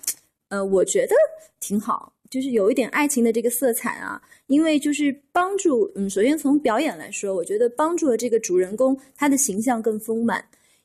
呃，我觉得挺好，就是有一点爱情的这个色彩啊，因为就是帮助，嗯，首先从表演来说，我觉得帮助了这个主人公他的形象更丰满，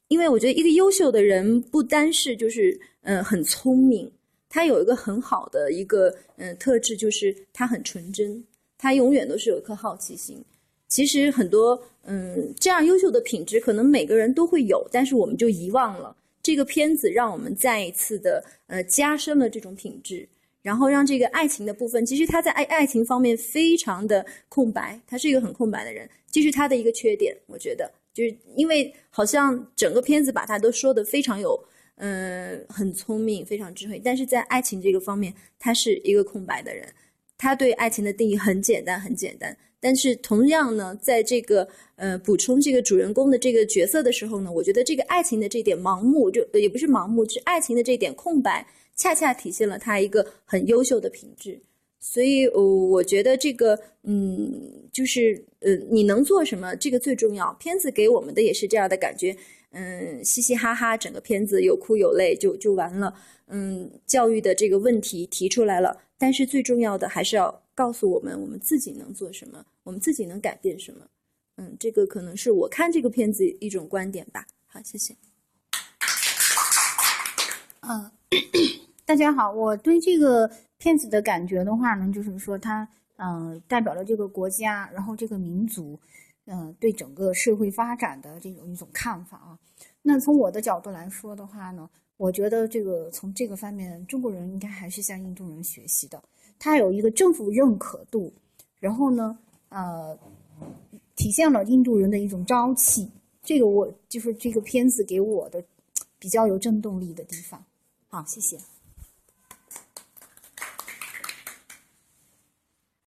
因为我觉得一个优秀的人不单是就是，嗯，很聪明，他有一个很好的一个，嗯，特质就是他很纯真。他永远都是有一颗好奇心。其实很多，嗯，这样优秀的品质，可能每个人都会有，但是我们就遗忘了。这个片子让我们再一次的，呃，加深了这种品质，然后让这个爱情的部分，其实他在爱爱情方面非常的空白，他是一个很空白的人，这是他的一个缺点。我觉得，就是因为好像整个片子把他都说的非常有，嗯，很聪明，非常智慧，但是在爱情这个方面，他是一个空白的人。他对爱情的定义很简单，很简单。但是同样呢，在这个呃补充这个主人公的这个角色的时候呢，我觉得这个爱情的这点盲目，就也不是盲目，是爱情的这点空白，恰恰体现了他一个很优秀的品质。所以，我我觉得这个，嗯，就是呃，你能做什么，这个最重要。片子给我们的也是这样的感觉，嗯，嘻嘻哈哈，整个片子有哭有泪，就就完了。嗯，教育的这个问题提出来了。但是最重要的还是要告诉我们，我们自己能做什么，我们自己能改变什么。嗯，这个可能是我看这个片子一种观点吧。好，谢谢。嗯，大家好，我对这个片子的感觉的话呢，就是说它嗯代表了这个国家，然后这个民族，嗯对整个社会发展的这种一种看法啊。那从我的角度来说的话呢。我觉得这个从这个方面，中国人应该还是向印度人学习的。他有一个政府认可度，然后呢，呃，体现了印度人的一种朝气。这个我就是这个片子给我的比较有震动力的地方。好，谢谢。